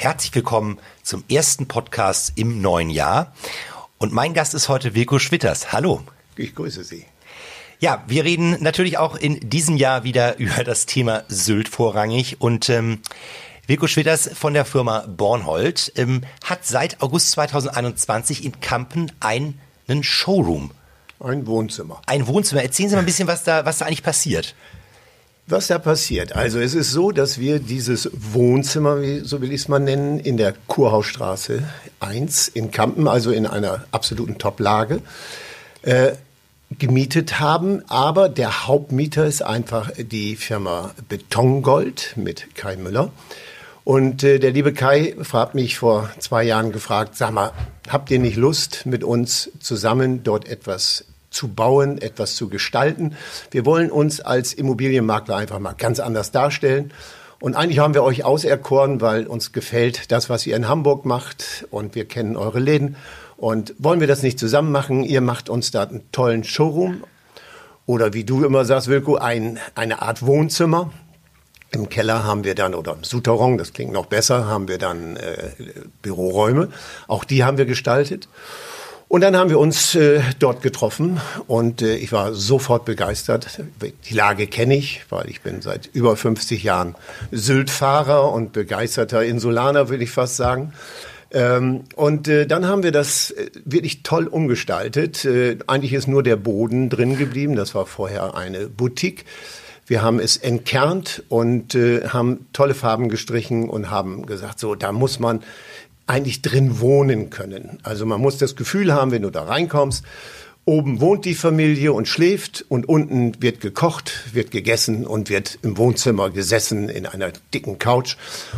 Herzlich willkommen zum ersten Podcast im neuen Jahr. Und mein Gast ist heute Wilko Schwitters. Hallo. Ich grüße Sie. Ja, wir reden natürlich auch in diesem Jahr wieder über das Thema Sylt vorrangig. Und ähm, Wilko Schwitters von der Firma Bornhold ähm, hat seit August 2021 in Kampen einen Showroom. Ein Wohnzimmer. Ein Wohnzimmer. Erzählen Sie mal ein bisschen, was da, was da eigentlich passiert. Was da passiert? Also es ist so, dass wir dieses Wohnzimmer, wie, so will ich es mal nennen, in der Kurhausstraße 1 in Kampen, also in einer absoluten Top-Lage, äh, gemietet haben. Aber der Hauptmieter ist einfach die Firma Betongold mit Kai Müller. Und äh, der liebe Kai fragt mich vor zwei Jahren gefragt, sag mal, habt ihr nicht Lust, mit uns zusammen dort etwas zu bauen, etwas zu gestalten. Wir wollen uns als Immobilienmakler einfach mal ganz anders darstellen. Und eigentlich haben wir euch auserkoren, weil uns gefällt das, was ihr in Hamburg macht und wir kennen eure Läden. Und wollen wir das nicht zusammen machen? Ihr macht uns da einen tollen Showroom oder wie du immer sagst, Wilko, ein, eine Art Wohnzimmer. Im Keller haben wir dann, oder im Souterrain, das klingt noch besser, haben wir dann äh, Büroräume. Auch die haben wir gestaltet. Und dann haben wir uns äh, dort getroffen und äh, ich war sofort begeistert. Die Lage kenne ich, weil ich bin seit über 50 Jahren Syltfahrer und begeisterter Insulaner, will ich fast sagen. Ähm, und äh, dann haben wir das äh, wirklich toll umgestaltet. Äh, eigentlich ist nur der Boden drin geblieben. Das war vorher eine Boutique. Wir haben es entkernt und äh, haben tolle Farben gestrichen und haben gesagt, so, da muss man eigentlich drin wohnen können. Also man muss das Gefühl haben, wenn du da reinkommst, oben wohnt die Familie und schläft und unten wird gekocht, wird gegessen und wird im Wohnzimmer gesessen in einer dicken Couch.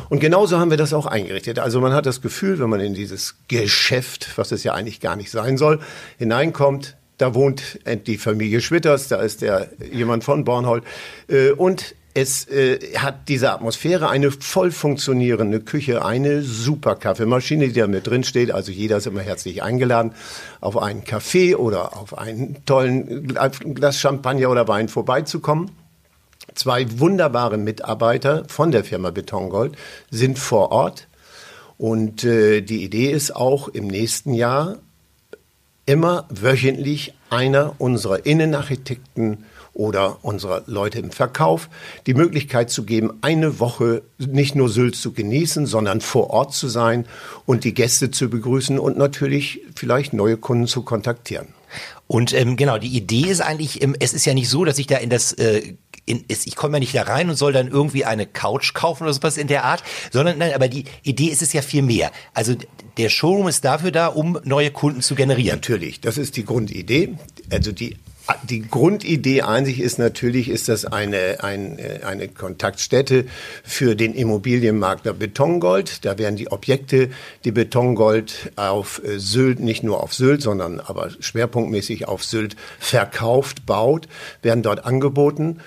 Und genauso haben wir das auch eingerichtet. Also man hat das Gefühl, wenn man in dieses Geschäft, was es ja eigentlich gar nicht sein soll, hineinkommt, da wohnt die Familie Schwitters, da ist der jemand von Bornhold äh, und es äh, hat diese Atmosphäre, eine voll funktionierende Küche, eine super Kaffeemaschine, die da mit drin steht. Also jeder ist immer herzlich eingeladen, auf einen Kaffee oder auf einen tollen Glas Champagner oder Wein vorbeizukommen. Zwei wunderbare Mitarbeiter von der Firma Betongold sind vor Ort. Und äh, die Idee ist auch im nächsten Jahr immer wöchentlich einer unserer Innenarchitekten oder unserer Leute im Verkauf die Möglichkeit zu geben, eine Woche nicht nur Sylt zu genießen, sondern vor Ort zu sein und die Gäste zu begrüßen und natürlich vielleicht neue Kunden zu kontaktieren. Und ähm, genau, die Idee ist eigentlich, ähm, es ist ja nicht so, dass ich da in das äh, in, ist, ich komme ja nicht da rein und soll dann irgendwie eine Couch kaufen oder sowas in der Art, sondern nein, aber die Idee ist es ja viel mehr. Also der Showroom ist dafür da, um neue Kunden zu generieren. Natürlich, das ist die Grundidee. Also die die Grundidee sich ist natürlich, ist das eine, ein, äh, eine Kontaktstätte für den Immobilienmakler Betongold. Da werden die Objekte, die Betongold auf äh, Sylt, nicht nur auf Sylt, sondern aber schwerpunktmäßig auf Sylt verkauft, baut, werden dort angeboten.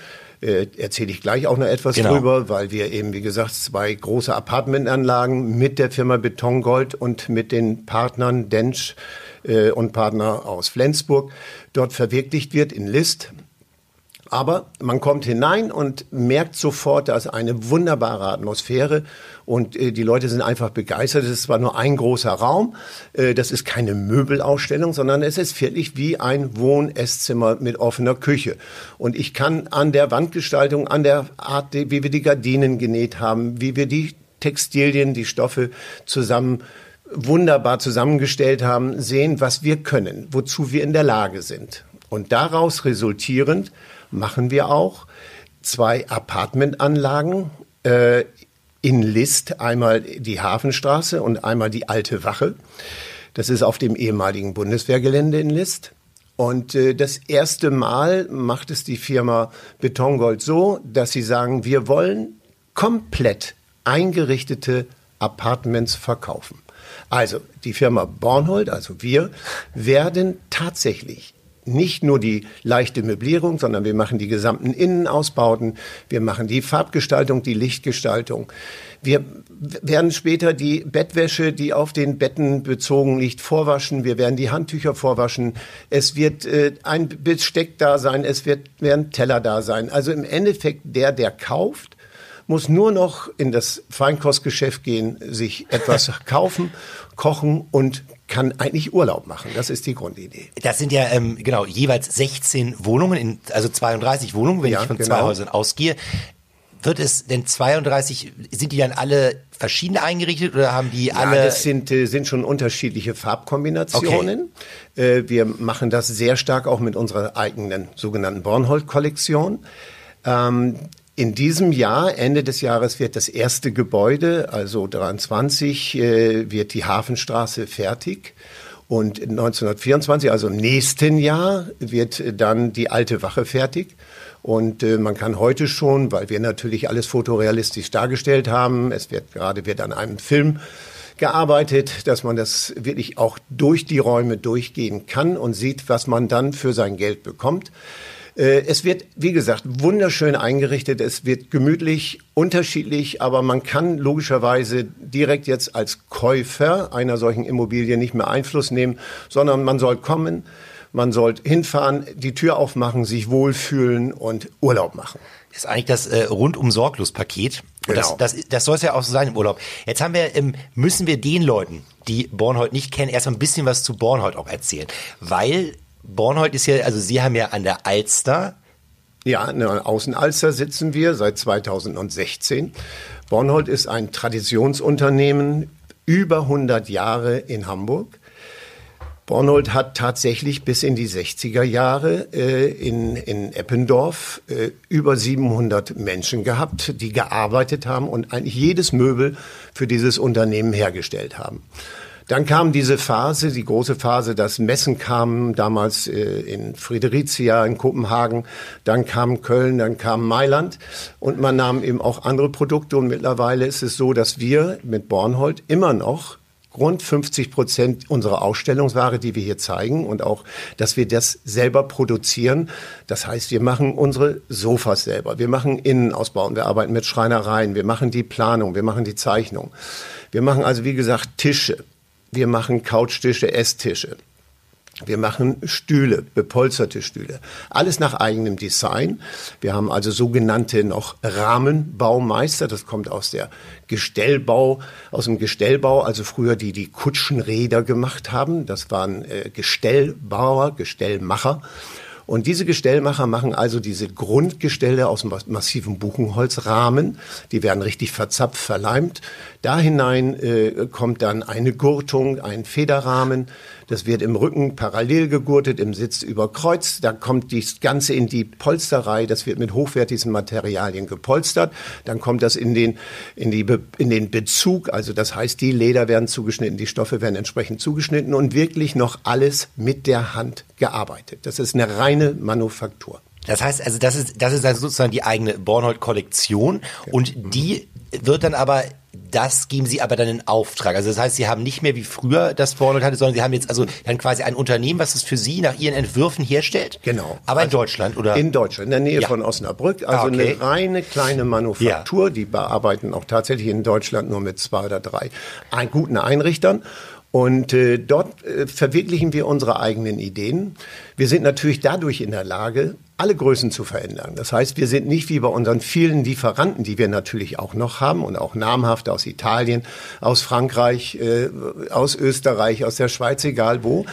Äh, erzähle ich gleich auch noch etwas genau. drüber, weil wir eben, wie gesagt, zwei große Apartmentanlagen mit der Firma Betongold und mit den Partnern Densch äh, und Partner aus Flensburg dort verwirklicht wird in List. Aber man kommt hinein und merkt sofort, da ist eine wunderbare Atmosphäre und äh, die Leute sind einfach begeistert. Es ist zwar nur ein großer Raum, äh, das ist keine Möbelausstellung, sondern es ist wirklich wie ein Wohn-Esszimmer mit offener Küche. Und ich kann an der Wandgestaltung, an der Art, wie wir die Gardinen genäht haben, wie wir die Textilien, die Stoffe zusammen wunderbar zusammengestellt haben, sehen, was wir können, wozu wir in der Lage sind. Und daraus resultierend machen wir auch zwei Apartmentanlagen äh, in List, einmal die Hafenstraße und einmal die Alte Wache. Das ist auf dem ehemaligen Bundeswehrgelände in List. Und äh, das erste Mal macht es die Firma Betongold so, dass sie sagen, wir wollen komplett eingerichtete Apartments verkaufen. Also die Firma Bornhold, also wir, werden tatsächlich nicht nur die leichte Möblierung, sondern wir machen die gesamten Innenausbauten, wir machen die Farbgestaltung, die Lichtgestaltung. Wir werden später die Bettwäsche, die auf den Betten bezogen liegt, vorwaschen. Wir werden die Handtücher vorwaschen. Es wird äh, ein Besteck da sein. Es wird, werden Teller da sein. Also im Endeffekt der, der kauft, muss nur noch in das Feinkostgeschäft gehen, sich etwas kaufen, kochen und kann eigentlich Urlaub machen. Das ist die Grundidee. Das sind ja ähm, genau jeweils 16 Wohnungen, in, also 32 Wohnungen, wenn ja, ich von genau. zwei Häusern ausgehe. Wird es denn 32, sind die dann alle verschieden eingerichtet oder haben die ja, alle? Das sind, äh, sind schon unterschiedliche Farbkombinationen. Okay. Äh, wir machen das sehr stark auch mit unserer eigenen sogenannten Bornhold-Kollektion. Ähm, in diesem Jahr, Ende des Jahres, wird das erste Gebäude, also 23, äh, wird die Hafenstraße fertig. Und 1924, also im nächsten Jahr, wird dann die alte Wache fertig. Und äh, man kann heute schon, weil wir natürlich alles fotorealistisch dargestellt haben, es wird gerade wird an einem Film gearbeitet, dass man das wirklich auch durch die Räume durchgehen kann und sieht, was man dann für sein Geld bekommt. Äh, es wird, wie gesagt, wunderschön eingerichtet. Es wird gemütlich, unterschiedlich, aber man kann logischerweise direkt jetzt als Käufer einer solchen Immobilie nicht mehr Einfluss nehmen, sondern man soll kommen, man soll hinfahren, die Tür aufmachen, sich wohlfühlen und Urlaub machen. Das ist eigentlich das äh, rundum sorglos Paket. Genau. Das, das, das soll es ja auch so sein im Urlaub. Jetzt haben wir, ähm, müssen wir den Leuten, die Bornhold nicht kennen, erst mal ein bisschen was zu Bornhold auch erzählen. Weil Bornhold ist ja, also Sie haben ja an der Alster. Ja, an der Außenalster sitzen wir seit 2016. Bornhold ist ein Traditionsunternehmen, über 100 Jahre in Hamburg. Bornhold hat tatsächlich bis in die 60er Jahre äh, in, in Eppendorf äh, über 700 Menschen gehabt, die gearbeitet haben und eigentlich jedes Möbel für dieses Unternehmen hergestellt haben. Dann kam diese Phase, die große Phase, dass Messen kamen, damals äh, in Friedericia, in Kopenhagen, dann kam Köln, dann kam Mailand. Und man nahm eben auch andere Produkte. Und mittlerweile ist es so, dass wir mit Bornhold immer noch rund 50 Prozent unserer Ausstellungsware, die wir hier zeigen und auch, dass wir das selber produzieren. Das heißt, wir machen unsere Sofas selber, wir machen Innenausbau, wir arbeiten mit Schreinereien, wir machen die Planung, wir machen die Zeichnung. Wir machen also, wie gesagt, Tische, wir machen Couchtische, Esstische. Wir machen Stühle, bepolsterte Stühle. Alles nach eigenem Design. Wir haben also sogenannte noch Rahmenbaumeister. Das kommt aus der Gestellbau, aus dem Gestellbau, also früher die die Kutschenräder gemacht haben. Das waren äh, Gestellbauer, Gestellmacher. Und diese Gestellmacher machen also diese Grundgestelle aus massivem Buchenholzrahmen. Die werden richtig verzapft, verleimt. Da hinein äh, kommt dann eine Gurtung, ein Federrahmen. Das wird im Rücken parallel gegurtet, im Sitz überkreuzt. Da kommt das Ganze in die Polsterei. Das wird mit hochwertigen Materialien gepolstert. Dann kommt das in den, in, die, in den Bezug. Also das heißt, die Leder werden zugeschnitten, die Stoffe werden entsprechend zugeschnitten und wirklich noch alles mit der Hand gearbeitet. Das ist eine reine Manufaktur. Das heißt, also das ist, das ist also sozusagen die eigene Bornhold-Kollektion und die wird dann aber das geben Sie aber dann in Auftrag. Also das heißt, Sie haben nicht mehr wie früher das Bornhold hatte, sondern Sie haben jetzt also dann quasi ein Unternehmen, was es für Sie nach Ihren Entwürfen herstellt. Genau. Aber also in Deutschland oder? In Deutschland, in der Nähe ja. von Osnabrück. Also ah, okay. eine reine kleine Manufaktur. Ja. Die bearbeiten auch tatsächlich in Deutschland nur mit zwei oder drei ein, guten Einrichtern. Und äh, dort äh, verwirklichen wir unsere eigenen Ideen. Wir sind natürlich dadurch in der Lage, alle Größen zu verändern. Das heißt, wir sind nicht wie bei unseren vielen Lieferanten, die wir natürlich auch noch haben und auch namhaft aus Italien, aus Frankreich, äh, aus Österreich, aus der Schweiz, egal wo.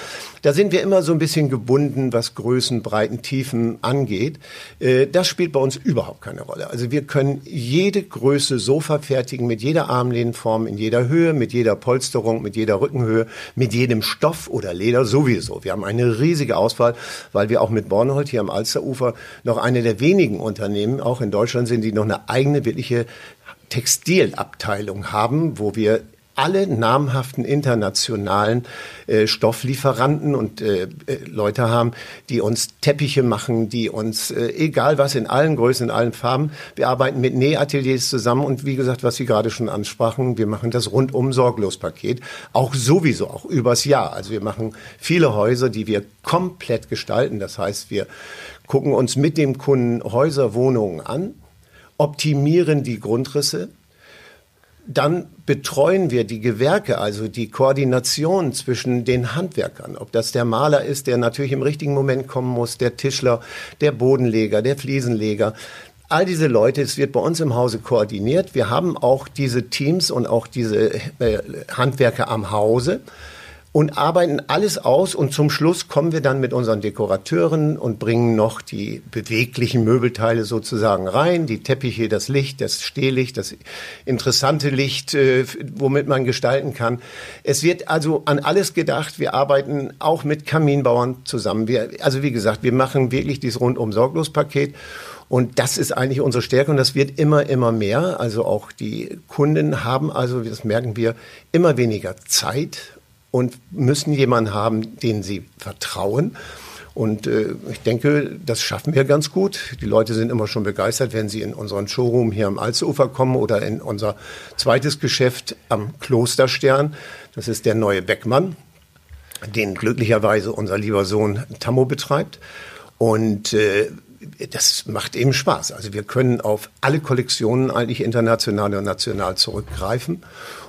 Da sind wir immer so ein bisschen gebunden, was Größen, Breiten, Tiefen angeht. Äh, das spielt bei uns überhaupt keine Rolle. Also wir können jede Größe so verfertigen, mit jeder Armlehnenform, in jeder Höhe, mit jeder Polsterung, mit jeder Rückenhöhe, mit jedem Stoff oder Leder sowieso. Wir haben eine riesige Auswahl, weil wir auch mit Bornhold hier am Alsterufer Ufer noch eine der wenigen Unternehmen, auch in Deutschland sind, die noch eine eigene wirkliche Textilabteilung haben, wo wir alle namhaften internationalen äh, Stofflieferanten und äh, äh, Leute haben, die uns Teppiche machen, die uns, äh, egal was, in allen Größen, in allen Farben, wir arbeiten mit Nähateliers zusammen und wie gesagt, was Sie gerade schon ansprachen, wir machen das rundum sorglos Paket, auch sowieso, auch übers Jahr. Also wir machen viele Häuser, die wir komplett gestalten. Das heißt, wir gucken uns mit dem Kunden Häuser, Wohnungen an, optimieren die Grundrisse, dann betreuen wir die Gewerke, also die Koordination zwischen den Handwerkern. Ob das der Maler ist, der natürlich im richtigen Moment kommen muss, der Tischler, der Bodenleger, der Fliesenleger. All diese Leute, es wird bei uns im Hause koordiniert. Wir haben auch diese Teams und auch diese äh, Handwerker am Hause und arbeiten alles aus und zum Schluss kommen wir dann mit unseren Dekorateuren und bringen noch die beweglichen Möbelteile sozusagen rein, die Teppiche, das Licht, das Stehlicht, das interessante Licht, äh, womit man gestalten kann. Es wird also an alles gedacht. Wir arbeiten auch mit Kaminbauern zusammen. Wir, also wie gesagt, wir machen wirklich dieses rundum sorglos Paket. Und das ist eigentlich unsere Stärke und das wird immer, immer mehr. Also auch die Kunden haben also, das merken wir, immer weniger Zeit und müssen jemanden haben, den sie vertrauen. Und äh, ich denke, das schaffen wir ganz gut. Die Leute sind immer schon begeistert, wenn sie in unseren Showroom hier am Alzufer kommen oder in unser zweites Geschäft am Klosterstern. Das ist der neue Beckmann, den glücklicherweise unser lieber Sohn Tammo betreibt. Und äh, das macht eben Spaß. Also wir können auf alle Kollektionen eigentlich international und national zurückgreifen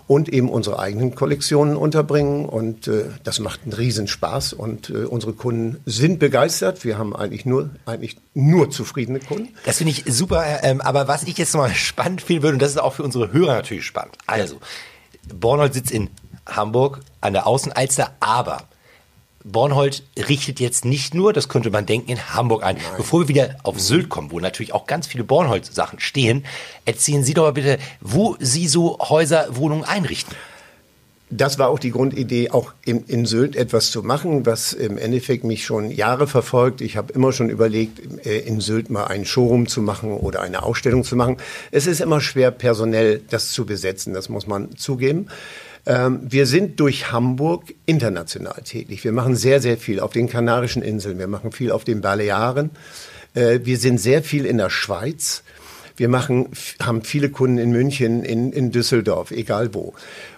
und eben unsere eigenen Kollektionen unterbringen. Und äh, das macht einen Riesenspaß und äh, unsere Kunden sind begeistert. Wir haben eigentlich nur, eigentlich nur zufriedene Kunden. Das finde ich super. Ähm, aber was ich jetzt mal spannend finden würde, und das ist auch für unsere Hörer natürlich spannend. Also, Bornhold sitzt in Hamburg an der Außenalster, aber Bornhold richtet jetzt nicht nur, das könnte man denken, in Hamburg ein. Nein. Bevor wir wieder auf Sylt kommen, wo natürlich auch ganz viele Bornhold-Sachen stehen, erzählen Sie doch mal bitte, wo Sie so Häuser, Wohnungen einrichten. Das war auch die Grundidee, auch in, in Sylt etwas zu machen, was im Endeffekt mich schon Jahre verfolgt. Ich habe immer schon überlegt, äh, in Sylt mal einen Showroom zu machen oder eine Ausstellung zu machen. Es ist immer schwer, personell das zu besetzen, das muss man zugeben. Ähm, wir sind durch Hamburg international tätig. Wir machen sehr, sehr viel auf den Kanarischen Inseln. Wir machen viel auf den Balearen. Äh, wir sind sehr viel in der Schweiz. Wir machen, haben viele Kunden in München, in, in Düsseldorf, egal wo.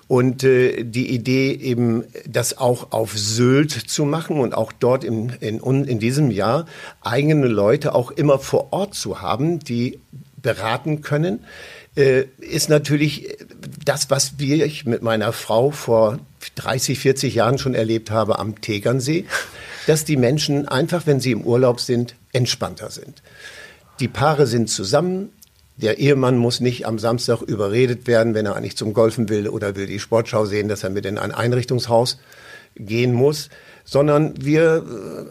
Und äh, die Idee eben, das auch auf Sylt zu machen und auch dort in, in, in diesem Jahr eigene Leute auch immer vor Ort zu haben, die beraten können, äh, ist natürlich das, was ich mit meiner Frau vor 30, 40 Jahren schon erlebt habe am Tegernsee, dass die Menschen einfach, wenn sie im Urlaub sind, entspannter sind. Die Paare sind zusammen. Der Ehemann muss nicht am Samstag überredet werden, wenn er eigentlich zum Golfen will oder will die Sportschau sehen, dass er mit in ein Einrichtungshaus gehen muss sondern wir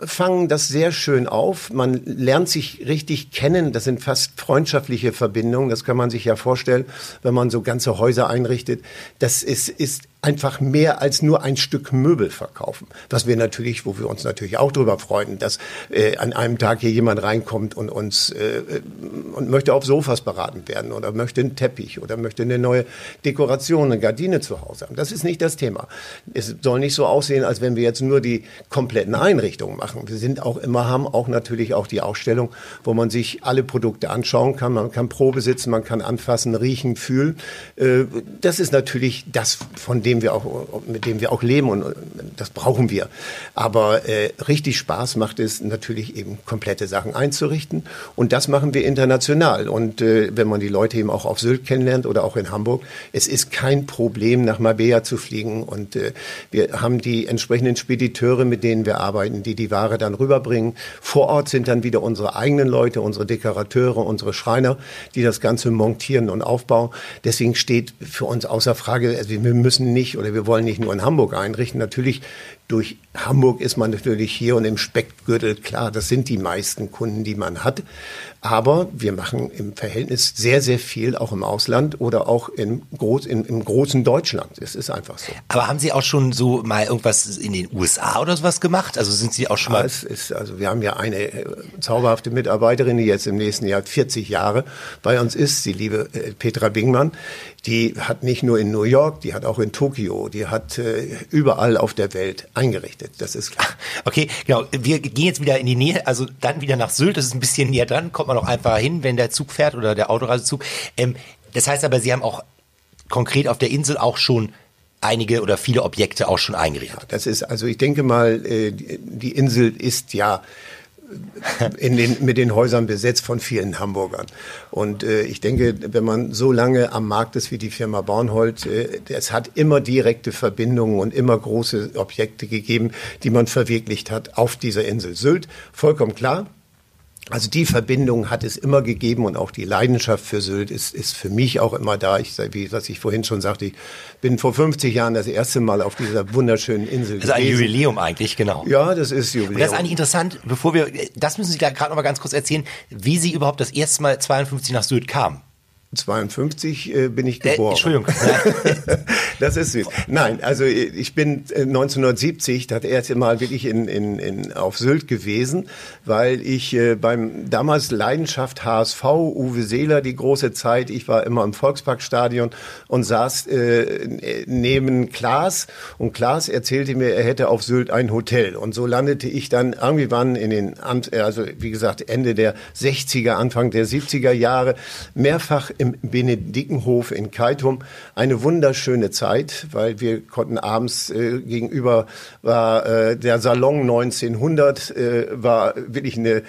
äh, fangen das sehr schön auf. Man lernt sich richtig kennen. Das sind fast freundschaftliche Verbindungen. Das kann man sich ja vorstellen, wenn man so ganze Häuser einrichtet. Das ist, ist einfach mehr als nur ein Stück Möbel verkaufen. Was wir natürlich, wo wir uns natürlich auch darüber freuen, dass äh, an einem Tag hier jemand reinkommt und uns äh, und möchte auf Sofas beraten werden oder möchte einen Teppich oder möchte eine neue Dekoration, eine Gardine zu Hause haben. Das ist nicht das Thema. Es soll nicht so aussehen, als wenn wir jetzt nur die kompletten Einrichtungen machen. Wir sind auch immer, haben auch natürlich auch die Ausstellung, wo man sich alle Produkte anschauen kann. Man kann Probe sitzen, man kann anfassen, riechen, fühlen. Äh, das ist natürlich das, von dem dem wir auch, mit dem wir auch leben und das brauchen wir. Aber äh, richtig Spaß macht es natürlich eben komplette Sachen einzurichten und das machen wir international. Und äh, wenn man die Leute eben auch auf Sylt kennenlernt oder auch in Hamburg, es ist kein Problem, nach Marbella zu fliegen und äh, wir haben die entsprechenden Spediteure, mit denen wir arbeiten, die die Ware dann rüberbringen. Vor Ort sind dann wieder unsere eigenen Leute, unsere Dekorateure, unsere Schreiner, die das Ganze montieren und aufbauen. Deswegen steht für uns außer Frage, also wir müssen nicht oder wir wollen nicht nur in Hamburg einrichten. Natürlich durch Hamburg ist man natürlich hier und im Speckgürtel klar, das sind die meisten Kunden, die man hat. Aber wir machen im Verhältnis sehr, sehr viel auch im Ausland oder auch im, Groß, in, im großen Deutschland. Es ist einfach so. Aber haben Sie auch schon so mal irgendwas in den USA oder sowas gemacht? Also sind Sie auch schon ja, mal? Es ist, also wir haben ja eine äh, zauberhafte Mitarbeiterin, die jetzt im nächsten Jahr 40 Jahre bei uns ist, die liebe äh, Petra Bingmann. Die hat nicht nur in New York, die hat auch in Tokio, die hat äh, überall auf der Welt eingerichtet. Das ist klar. Okay, genau. Wir gehen jetzt wieder in die Nähe, also dann wieder nach Sylt. Das ist ein bisschen näher dran, kommt man auch einfach hin, wenn der Zug fährt oder der Autoreisezug. Ähm, das heißt aber, Sie haben auch konkret auf der Insel auch schon einige oder viele Objekte auch schon eingerichtet. Ja, das ist, also ich denke mal, äh, die Insel ist ja in den, mit den Häusern besetzt von vielen Hamburgern. Und äh, ich denke, wenn man so lange am Markt ist wie die Firma Bornhold, äh, es hat immer direkte Verbindungen und immer große Objekte gegeben, die man verwirklicht hat auf dieser Insel Sylt. Vollkommen klar. Also die Verbindung hat es immer gegeben und auch die Leidenschaft für Sylt ist, ist für mich auch immer da. Ich, wie was ich vorhin schon sagte, ich bin vor 50 Jahren das erste Mal auf dieser wunderschönen Insel Das ist ein Jubiläum eigentlich, genau. Ja, das ist Jubiläum. Und das ist eigentlich interessant, bevor wir, das müssen Sie da gerade noch mal ganz kurz erzählen, wie Sie überhaupt das erste Mal 52 nach Sylt kamen. 52 äh, bin ich geboren. Äh, Entschuldigung. das ist süß. Nein, also ich bin 1970 das erste Mal wirklich in, in, in, auf Sylt gewesen, weil ich äh, beim damals Leidenschaft HSV, Uwe Seeler, die große Zeit, ich war immer im Volksparkstadion und saß äh, neben Klaas und Klaas erzählte mir, er hätte auf Sylt ein Hotel und so landete ich dann irgendwann in den, also wie gesagt, Ende der 60er, Anfang der 70er Jahre mehrfach im Benedikenhof in Keitum eine wunderschöne Zeit, weil wir konnten abends äh, gegenüber war äh, der Salon 1900 äh, war wirklich eine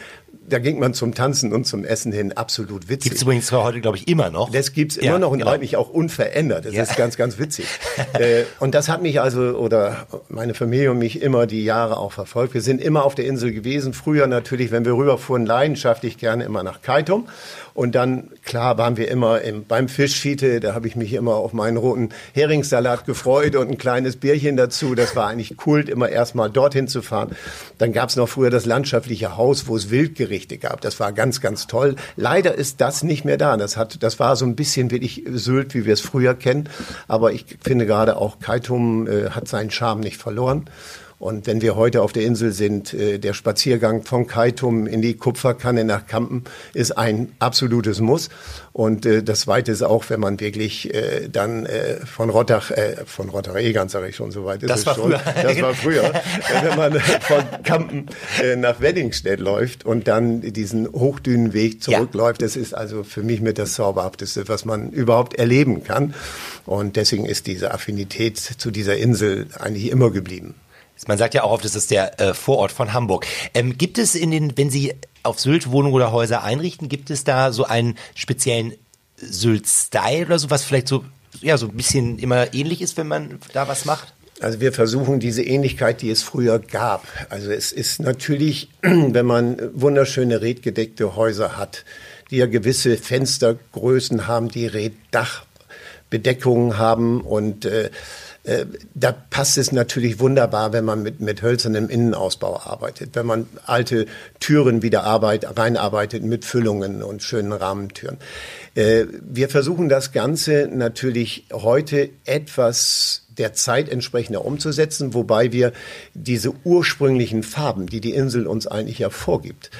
da ging man zum Tanzen und zum Essen hin absolut witzig. Gibt es übrigens heute, glaube ich, immer noch. Das gibt's immer ja, noch und genau. eigentlich auch unverändert. Das ja. ist ganz, ganz witzig. äh, und das hat mich also, oder meine Familie und mich immer die Jahre auch verfolgt. Wir sind immer auf der Insel gewesen. Früher natürlich, wenn wir rüberfuhren, leidenschaftlich gerne immer nach Kaitum. Und dann, klar, waren wir immer im, beim Fischfiete. Da habe ich mich immer auf meinen roten Heringssalat gefreut und ein kleines Bierchen dazu. Das war eigentlich Kult, immer erstmal dorthin zu fahren. Dann gab's noch früher das landschaftliche Haus, wo es Wildgerichte gab. Das war ganz, ganz toll. Leider ist das nicht mehr da. Das hat, das war so ein bisschen wirklich Sylt, wie wir es früher kennen. Aber ich finde gerade auch Kaitum äh, hat seinen Charme nicht verloren. Und wenn wir heute auf der Insel sind, äh, der Spaziergang von Kaitum in die Kupferkanne nach Kampen ist ein absolutes Muss. Und äh, das Zweite ist auch, wenn man wirklich äh, dann von Rottach, von Rottach-Egern sage ich schon, so weit ist das es war schon. Früher. Das war früher. wenn man von Kampen nach Weddingstedt läuft und dann diesen Hochdünenweg zurückläuft, ja. das ist also für mich mit das Zauberhafteste, was man überhaupt erleben kann. Und deswegen ist diese Affinität zu dieser Insel eigentlich immer geblieben. Man sagt ja auch oft, das ist der äh, Vorort von Hamburg. Ähm, gibt es in den, wenn Sie auf Sylt Wohnungen oder Häuser einrichten, gibt es da so einen speziellen Sylt-Style oder so, was vielleicht so, ja, so ein bisschen immer ähnlich ist, wenn man da was macht? Also wir versuchen diese Ähnlichkeit, die es früher gab. Also es ist natürlich, wenn man wunderschöne redgedeckte Häuser hat, die ja gewisse Fenstergrößen haben, die Reddachbedeckungen haben und äh, äh, da passt es natürlich wunderbar, wenn man mit, mit hölzernem Innenausbau arbeitet, wenn man alte Türen wieder arbeit, reinarbeitet mit Füllungen und schönen Rahmentüren. Äh, wir versuchen das Ganze natürlich heute etwas der Zeit entsprechender umzusetzen, wobei wir diese ursprünglichen Farben, die die Insel uns eigentlich ja vorgibt,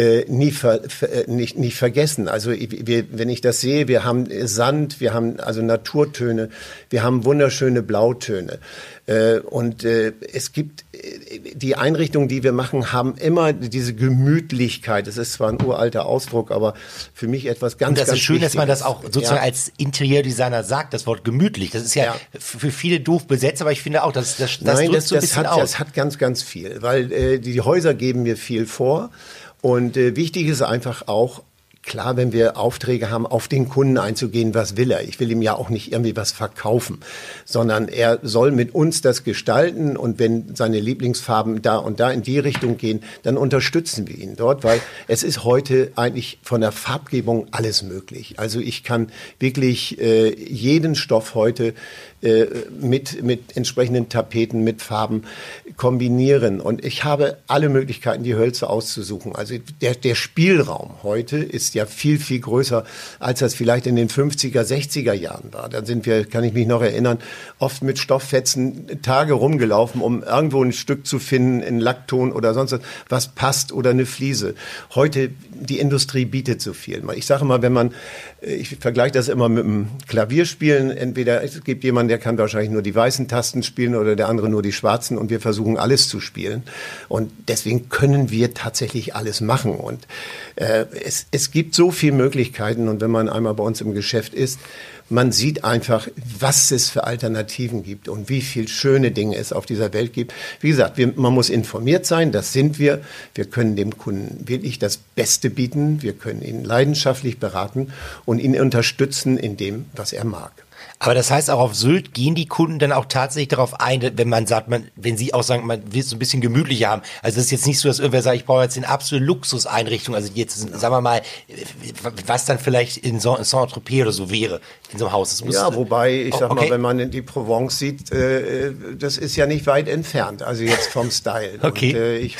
äh, nie, ver, ver, äh, nicht, nicht vergessen. Also wir, wenn ich das sehe, wir haben Sand, wir haben also Naturtöne, wir haben wunderschöne Blautöne. Äh, und äh, es gibt äh, die Einrichtungen, die wir machen, haben immer diese Gemütlichkeit. Das ist zwar ein uralter Ausdruck, aber für mich etwas ganz, Und das ganz ist schön, dass man das auch sozusagen Ja. als Interiordesigner sagt, das Wort gemütlich. Das ist ja, Ja. für viele doof besetzt, aber ich finde auch, das, das, das Nein, drückt das, so ein das, bisschen hat, aus. das hat ganz, ganz viel, weil äh, die Häuser geben mir viel vor. Und äh, wichtig ist einfach auch, klar, wenn wir Aufträge haben, auf den Kunden einzugehen, was will er. Ich will ihm ja auch nicht irgendwie was verkaufen, sondern er soll mit uns das gestalten und wenn seine Lieblingsfarben da und da in die Richtung gehen, dann unterstützen wir ihn dort, weil es ist heute eigentlich von der Farbgebung alles möglich. Also ich kann wirklich äh, jeden Stoff heute äh, mit, mit entsprechenden Tapeten, mit Farben kombinieren. Und ich habe alle Möglichkeiten, die Hölzer auszusuchen. Also der, der Spielraum heute ist ja viel, viel größer, als das vielleicht in den 50er, 60er Jahren war. Da sind wir, kann ich mich noch erinnern, oft mit Stofffetzen Tage rumgelaufen, um irgendwo ein Stück zu finden, in Lackton oder sonst was, was passt oder eine Fliese. Heute, die Industrie bietet so viel. Ich sage mal, wenn man, ich vergleiche das immer mit dem Klavierspielen, entweder es gibt jemanden, der kann wahrscheinlich nur die weißen Tasten spielen oder der andere nur die schwarzen und wir versuchen alles zu spielen. Und deswegen können wir tatsächlich alles machen. Und äh, es, es gibt so viele Möglichkeiten und wenn man einmal bei uns im Geschäft ist, man sieht einfach, was es für Alternativen gibt und wie viel schöne Dinge es auf dieser Welt gibt. Wie gesagt, wir, man muss informiert sein, das sind wir. Wir können dem Kunden wirklich das Beste bieten. Wir können ihn leidenschaftlich beraten und ihn unterstützen in dem, was er mag. Aber das heißt auch auf Sylt gehen die Kunden dann auch tatsächlich darauf ein, wenn man sagt, man, wenn sie auch sagen, man will es so ein bisschen gemütlicher haben. Also es ist jetzt nicht so, dass irgendwer sagt, ich brauche jetzt eine absolute Luxuseinrichtung. Also jetzt, sagen wir mal, was dann vielleicht in Saint-Tropez oder so wäre, in so einem Haus. Ja, wobei, ich sag okay. mal, wenn man die Provence sieht, äh, das ist ja nicht weit entfernt, also jetzt vom Style. Okay. Und, äh, ich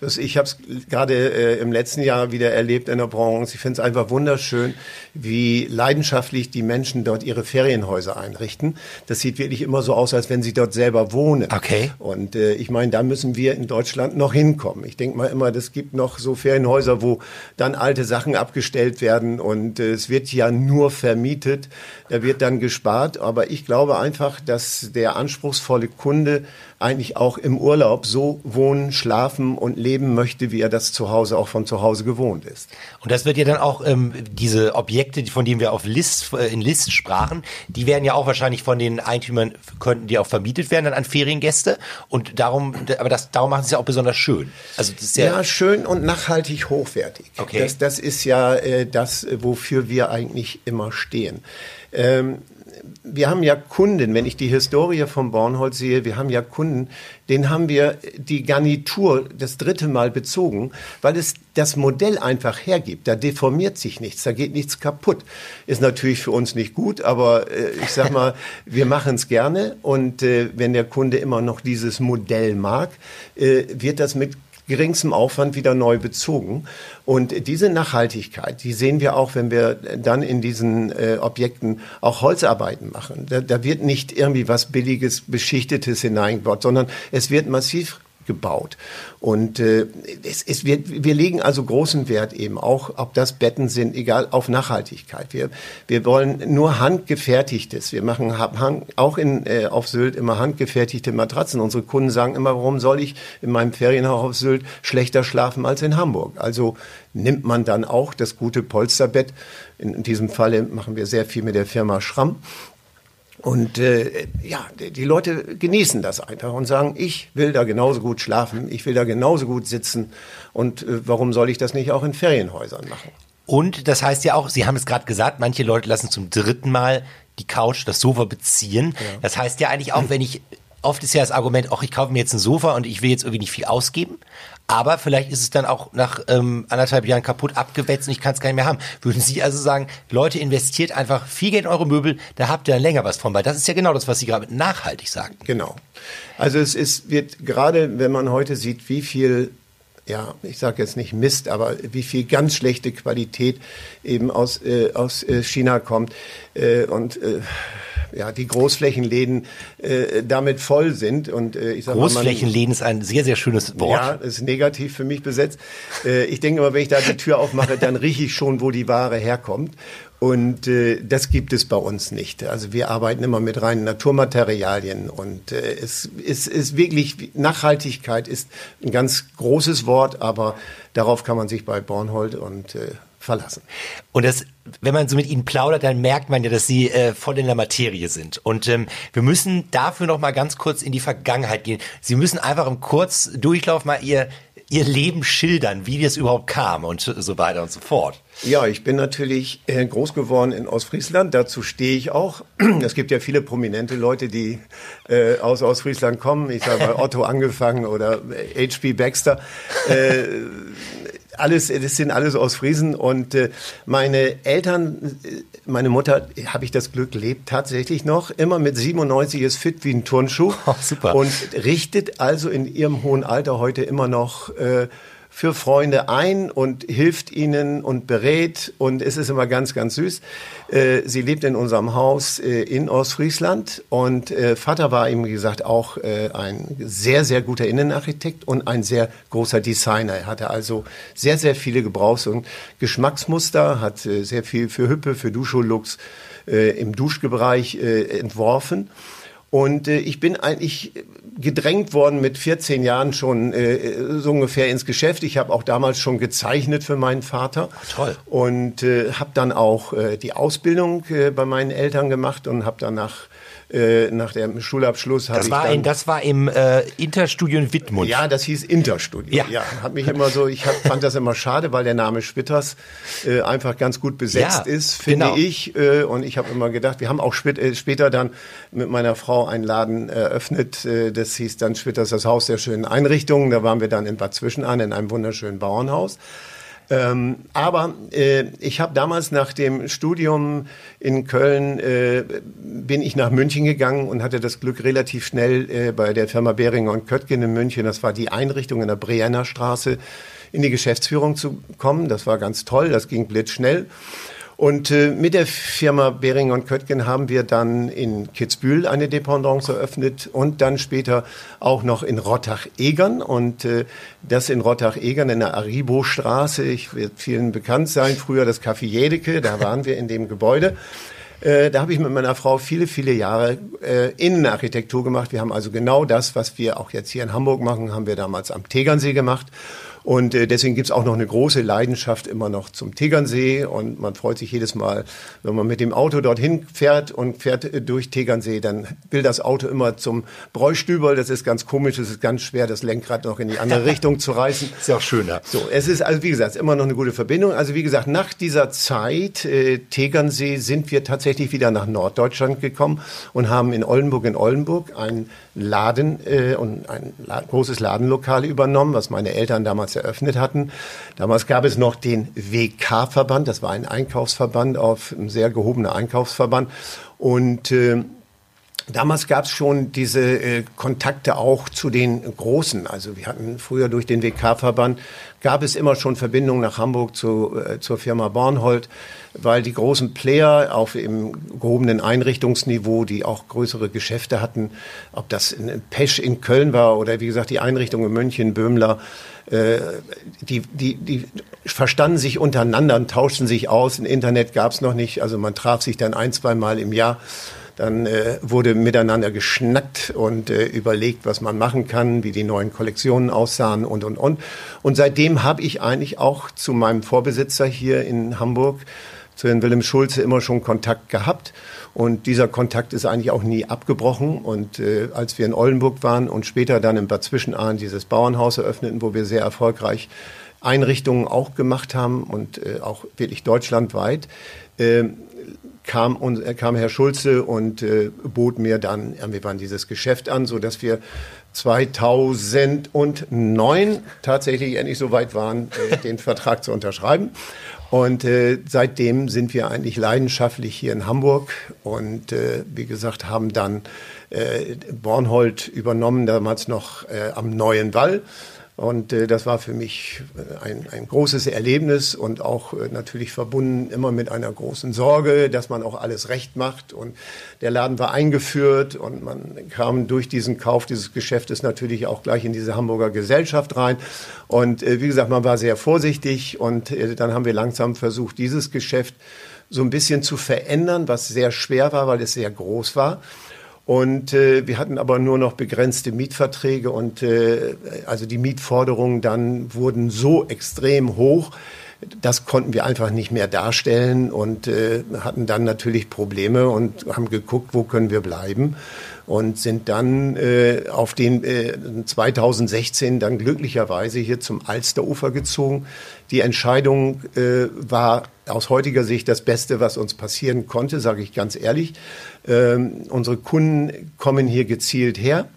das, ich habe es gerade äh, im letzten Jahr wieder erlebt in der Provence. Ich finde es einfach wunderschön, wie leidenschaftlich die Menschen dort ihre Ferienhäuser einrichten. Das sieht wirklich immer so aus, als wenn sie dort selber wohnen. Okay. Und äh, ich meine, da müssen wir in Deutschland noch hinkommen. Ich denke mal immer, das gibt noch so Ferienhäuser, wo dann alte Sachen abgestellt werden und äh, es wird ja nur vermietet. Da wird dann gespart. Aber ich glaube einfach, dass der anspruchsvolle Kunde eigentlich auch im Urlaub so wohnen, schlafen und leben möchte, wie er das zu Hause auch von zu Hause gewohnt ist. Und das wird ja dann auch, ähm, diese Objekte, von denen wir auf List, äh, in List sprachen, die werden ja auch wahrscheinlich von den Eigentümern, könnten die auch vermietet werden dann an Feriengäste. Und darum, aber das, darum machen sie es ja auch besonders schön. Also das ist ja, Ja, schön und nachhaltig hochwertig. Okay. Das, das ist ja äh, das, wofür wir eigentlich immer stehen. Ähm, wir haben ja Kunden, wenn ich die Historie von Bornholz sehe, wir haben ja Kunden, denen haben wir die Garnitur das dritte Mal bezogen, weil es das Modell einfach hergibt. Da deformiert sich nichts, da geht nichts kaputt. Ist natürlich für uns nicht gut, aber äh, ich sag mal, wir machen es gerne und äh, wenn der Kunde immer noch dieses Modell mag, äh, wird das mit geringstem Aufwand wieder neu bezogen. Und diese Nachhaltigkeit, die sehen wir auch, wenn wir dann in diesen äh, Objekten auch Holzarbeiten machen. Da, da wird nicht irgendwie was Billiges, Beschichtetes hineingebaut, sondern es wird massiv gebaut. Und äh, es, es wird, wir legen also großen Wert eben auch, ob das Betten sind, egal, auf Nachhaltigkeit. Wir, wir wollen nur handgefertigtes. Wir machen auch in, äh, auf Sylt immer handgefertigte Matratzen. Unsere Kunden sagen immer, warum soll ich in meinem Ferienhaus auf Sylt schlechter schlafen als in Hamburg? Also nimmt man dann auch das gute Polsterbett. In, in diesem Falle machen wir sehr viel mit der Firma Schramm. Und äh, ja, die Leute genießen das einfach und sagen, ich will da genauso gut schlafen, ich will da genauso gut sitzen und äh, warum soll ich das nicht auch in Ferienhäusern machen? Und das heißt ja auch, Sie haben es gerade gesagt, manche Leute lassen zum dritten Mal die Couch, das Sofa beziehen. Das heißt ja eigentlich auch, wenn ich, oft ist ja das Argument, ach, ich kaufe mir jetzt ein Sofa und ich will jetzt irgendwie nicht viel ausgeben. Aber vielleicht ist es dann auch nach ähm, anderthalb Jahren kaputt abgewetzt und ich kann es gar nicht mehr haben. Würden Sie also sagen, Leute, investiert einfach viel Geld in eure Möbel, da habt ihr dann länger was von, weil das ist ja genau das, was Sie gerade mit nachhaltig sagten. Genau. Also es ist, wird gerade, wenn man heute sieht, wie viel, ja, ich sage jetzt nicht Mist, aber wie viel ganz schlechte Qualität eben aus, äh, aus äh, China kommt. Äh, und äh, ja, die Großflächenläden äh, damit voll sind. Und äh, ich sag Großflächenläden ist ein sehr, sehr schönes Wort. Ja, ist negativ für mich besetzt. Äh, ich denke immer, wenn ich da die Tür aufmache, dann rieche ich schon, wo die Ware herkommt. Und äh, das gibt es bei uns nicht. Also wir arbeiten immer mit reinen Naturmaterialien und äh, es ist, ist wirklich Nachhaltigkeit ist ein ganz großes Wort, aber darauf kann man sich bei Bornhold und äh, verlassen. Und das, wenn man so mit ihnen plaudert, dann merkt man ja, dass sie äh, voll in der Materie sind. Und ähm, wir müssen dafür noch mal ganz kurz in die Vergangenheit gehen. Sie müssen einfach im Kurzdurchlauf mal ihr ihr Leben schildern, wie das überhaupt kam und so weiter und so fort. Ja, ich bin natürlich äh, groß geworden in Ostfriesland. Dazu stehe ich auch. Es gibt ja viele prominente Leute, die äh, aus Ostfriesland kommen. Ich sage mal Otto angefangen oder H.P. Baxter. Äh, alles, das sind alles aus Friesen. Und äh, meine Eltern, äh, meine Mutter, habe ich das Glück, lebt tatsächlich noch, immer mit 97 ist fit wie ein Turnschuh. Oh, super. und richtet also in ihrem hohen Alter heute immer noch äh, für Freunde ein und hilft ihnen und berät und es ist immer ganz, ganz süß. Äh, sie lebt in unserem Haus äh, in Ostfriesland und äh, Vater war wie gesagt, auch ein sehr, sehr guter Innenarchitekt und ein sehr großer Designer. Er hatte also sehr, sehr viele Gebrauchs- und Geschmacksmuster, hat sehr viel für Hüppe, für Duscholux im Duschbereich entworfen. Und äh, ich bin eigentlich gedrängt worden mit 14 Jahren schon äh, so ungefähr ins Geschäft. Ich habe auch damals schon gezeichnet für meinen Vater. Toll. Und äh, habe dann auch äh, die Ausbildung äh, bei meinen Eltern gemacht und habe danach äh, nach dem Schulabschluss habe ich war dann, in, das war im äh, Interstudio in Wittmund. Ja, das hieß Interstudio. Ja, ja hat mich immer so, ich hab, fand das immer schade, weil der Name Spitters äh, einfach ganz gut besetzt Ja, ist, finde genau. ich. Äh, und ich habe immer gedacht, wir haben auch spät, äh, später dann mit meiner Frau einen Laden eröffnet. Äh, das hieß dann Spitters das Haus der schönen Einrichtungen. Da waren wir dann in Bad Zwischenahn in einem wunderschönen Bauernhaus. Ähm, aber äh, ich habe damals nach dem Studium in Köln äh, bin ich nach München gegangen und hatte das Glück relativ schnell äh, bei der Firma Behringer und Köttgen in München, das war die Einrichtung in der Brienner Straße, in die Geschäftsführung zu kommen. Das war ganz toll, das ging blitzschnell. Und äh, mit der Firma Behringer und Köttgen haben wir dann in Kitzbühel eine Dependance eröffnet und dann später auch noch in Rottach-Egern. Und äh, das in Rottach-Egern in der Aribo-Straße, ich wird vielen bekannt sein, früher das Café Jedeke, da waren wir in dem Gebäude. Äh, da habe ich mit meiner Frau viele, viele Jahre äh, Innenarchitektur gemacht. Wir haben also genau das, was wir auch jetzt hier in Hamburg machen, haben wir damals am Tegernsee gemacht. Und äh, deswegen gibt's auch noch eine große Leidenschaft immer noch zum Tegernsee. Und man freut sich jedes Mal, wenn man mit dem Auto dorthin fährt und fährt äh, durch Tegernsee, dann will das Auto immer zum Bräustüberl. Das ist ganz komisch, es ist ganz schwer, das Lenkrad noch in die andere Richtung zu reißen. Ist ja auch schöner. So, es ist also wie gesagt immer noch eine gute Verbindung. Also wie gesagt, nach dieser Zeit äh, Tegernsee sind wir tatsächlich wieder nach Norddeutschland gekommen und haben in Oldenburg in Oldenburg einen Laden äh, und ein großes Ladenlokal übernommen, was meine Eltern damals eröffnet hatten. Damals gab es noch den WK-Verband, das war ein Einkaufsverband auf ein sehr gehobener Einkaufsverband und äh, Damals gab es schon diese äh, Kontakte auch zu den Großen. Also wir hatten früher durch den WK-Verband, gab es immer schon Verbindungen nach Hamburg zu, äh, zur Firma Bornhold, weil die großen Player auf im gehobenen Einrichtungsniveau, die auch größere Geschäfte hatten, ob das in Pesch in Köln war oder wie gesagt die Einrichtung in München, Böhmler, äh, die, die, die verstanden sich untereinander und tauschten sich aus. Ein Internet gab es noch nicht, also man traf sich dann ein, zwei Mal im Jahr. Dann äh, wurde miteinander geschnackt und äh, überlegt, was man machen kann, wie die neuen Kollektionen aussahen und, und, und. Und seitdem habe ich eigentlich auch zu meinem Vorbesitzer hier in Hamburg, zu Herrn Willem Schulze, immer schon Kontakt gehabt. Und dieser Kontakt ist eigentlich auch nie abgebrochen. Und äh, als wir in Oldenburg waren und später dann in Bad Zwischenahn dieses Bauernhaus eröffneten, wo wir sehr erfolgreich Einrichtungen auch gemacht haben und äh, auch wirklich deutschlandweit, äh, kam, äh, kam Herr Schulze und äh, bot mir dann irgendwann dieses Geschäft an, so dass wir 2009 tatsächlich endlich so weit waren, äh, den Vertrag zu unterschreiben. Und äh, seitdem sind wir eigentlich leidenschaftlich hier in Hamburg und äh, wie gesagt haben dann äh, Bornhold übernommen, damals noch äh, am Neuen Wall Und äh, das war für mich äh, ein, ein großes Erlebnis und auch äh, natürlich verbunden immer mit einer großen Sorge, dass man auch alles recht macht. Und der Laden war eingeführt und man kam durch diesen Kauf dieses Geschäftes natürlich auch gleich in diese Hamburger Gesellschaft rein. Und äh, wie gesagt, man war sehr vorsichtig und äh, dann haben wir langsam versucht, dieses Geschäft so ein bisschen zu verändern, was sehr schwer war, weil es sehr groß war. Und äh, wir hatten aber nur noch begrenzte Mietverträge und äh, also die Mietforderungen dann wurden so extrem hoch, das konnten wir einfach nicht mehr darstellen und äh, hatten dann natürlich Probleme und haben geguckt, wo können wir bleiben und sind dann äh, auf den äh, 2016 dann glücklicherweise hier zum Alsterufer gezogen. Die Entscheidung äh, war aus heutiger Sicht das Beste, was uns passieren konnte, sage ich ganz ehrlich. Ähm, unsere Kunden kommen hier gezielt her.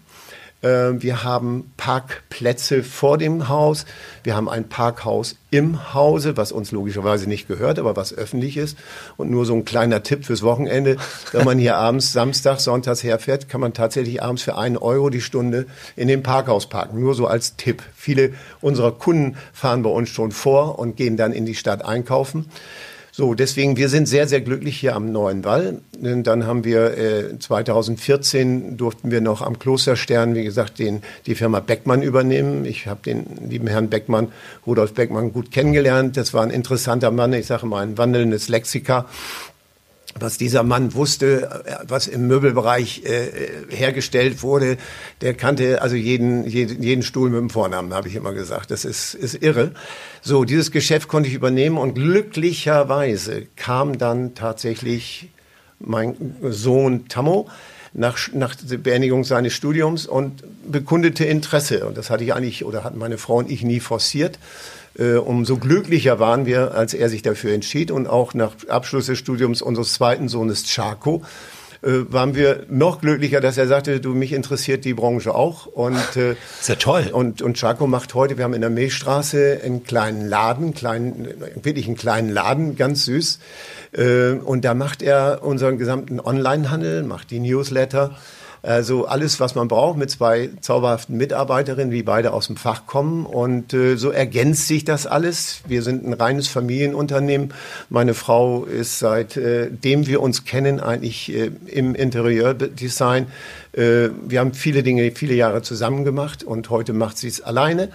Ähm, wir haben Parkplätze vor dem Haus. Wir haben ein Parkhaus im Hause, was uns logischerweise nicht gehört, aber was öffentlich ist. Und nur so ein kleiner Tipp fürs Wochenende. Wenn man hier abends, Samstag, Sonntags herfährt, kann man tatsächlich abends für einen Euro die Stunde in dem Parkhaus parken. Nur so als Tipp. Viele unserer Kunden fahren bei uns schon vor und gehen dann in die Stadt einkaufen. So, deswegen, wir sind sehr, sehr glücklich hier am Neuen Wall. Dann haben wir äh, 2014 durften wir noch am Klosterstern, wie gesagt, den, die Firma Beckmann übernehmen. Ich habe den lieben Herrn Beckmann, Rudolf Beckmann, gut kennengelernt. Das war ein interessanter Mann, ich sage mal ein wandelndes Lexika was dieser Mann wusste, was im Möbelbereich äh, hergestellt wurde, der kannte also jeden, jeden, jeden Stuhl mit dem Vornamen, habe ich immer gesagt. Das ist, ist irre. So, dieses Geschäft konnte ich übernehmen und glücklicherweise kam dann tatsächlich mein Sohn Tammo nach, nach Beendigung seines Studiums und bekundete Interesse. Und das hatte ich eigentlich, oder hatten meine Frau und ich nie forciert. Äh, umso glücklicher waren wir, als er sich dafür entschied und auch nach Abschluss des Studiums unseres zweiten Sohnes Chaco äh, waren wir noch glücklicher, dass er sagte, du, mich interessiert die Branche auch. Und, äh, ist ja toll. Und, und Chaco macht heute, wir haben in der Milchstraße einen kleinen Laden, kleinen, wirklich einen kleinen Laden, ganz süß. Äh, und da macht er unseren gesamten Onlinehandel, macht die Newsletter. Also alles, was man braucht mit zwei zauberhaften Mitarbeiterinnen, die beide aus dem Fach kommen. Und äh, so ergänzt sich das alles. Wir sind ein reines Familienunternehmen. Meine Frau ist seitdem äh, wir uns kennen eigentlich äh, im Interieurdesign. Äh, wir haben viele Dinge, viele Jahre zusammen gemacht und heute macht sie es alleine.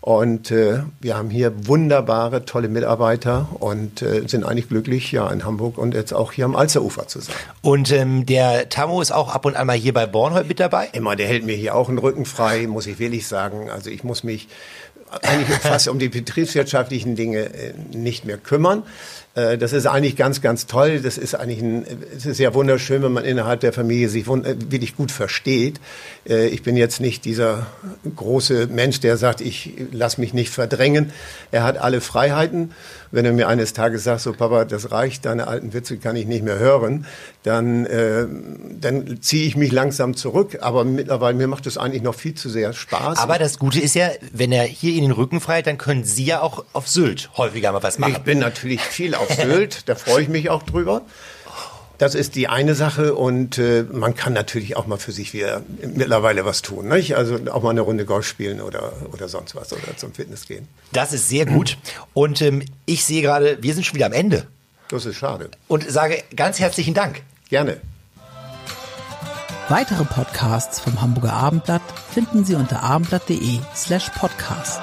Und äh, wir haben hier wunderbare, tolle Mitarbeiter und äh, sind eigentlich glücklich, ja, in Hamburg und jetzt auch hier am Alsterufer zu sein. Und ähm, der Tammo ist auch ab und an mal hier bei Bornholm mit dabei? Immer, der hält mir hier auch einen Rücken frei, muss ich wirklich sagen. Also ich muss mich eigentlich fast um die betriebswirtschaftlichen Dinge äh, nicht mehr kümmern. Äh, das ist eigentlich ganz, ganz toll. Das ist eigentlich ein, es ist ja wunderschön, wenn man innerhalb der Familie sich äh, wirklich gut versteht. Ich bin jetzt nicht dieser große Mensch, der sagt, ich lasse mich nicht verdrängen. Er hat alle Freiheiten. Wenn er mir eines Tages sagt, so Papa, das reicht, deine alten Witze kann ich nicht mehr hören, dann, äh, dann ziehe ich mich langsam zurück. Aber mittlerweile, mir macht es eigentlich noch viel zu sehr Spaß. Aber das Gute ist ja, wenn er hier in den Rücken frei, dann können Sie ja auch auf Sylt häufiger mal was machen. Ich bin natürlich viel auf Sylt, da freue ich mich auch drüber. Das ist die eine Sache und äh, man kann natürlich auch mal für sich wieder mittlerweile was tun. Nicht? Also auch mal eine Runde Golf spielen oder, oder sonst was oder zum Fitness gehen. Das ist sehr gut. Und ähm, ich sehe gerade, wir sind schon wieder am Ende. Das ist schade. Und sage ganz herzlichen Dank. Gerne. Weitere Podcasts vom Hamburger Abendblatt finden Sie unter abendblatt.de slash podcast.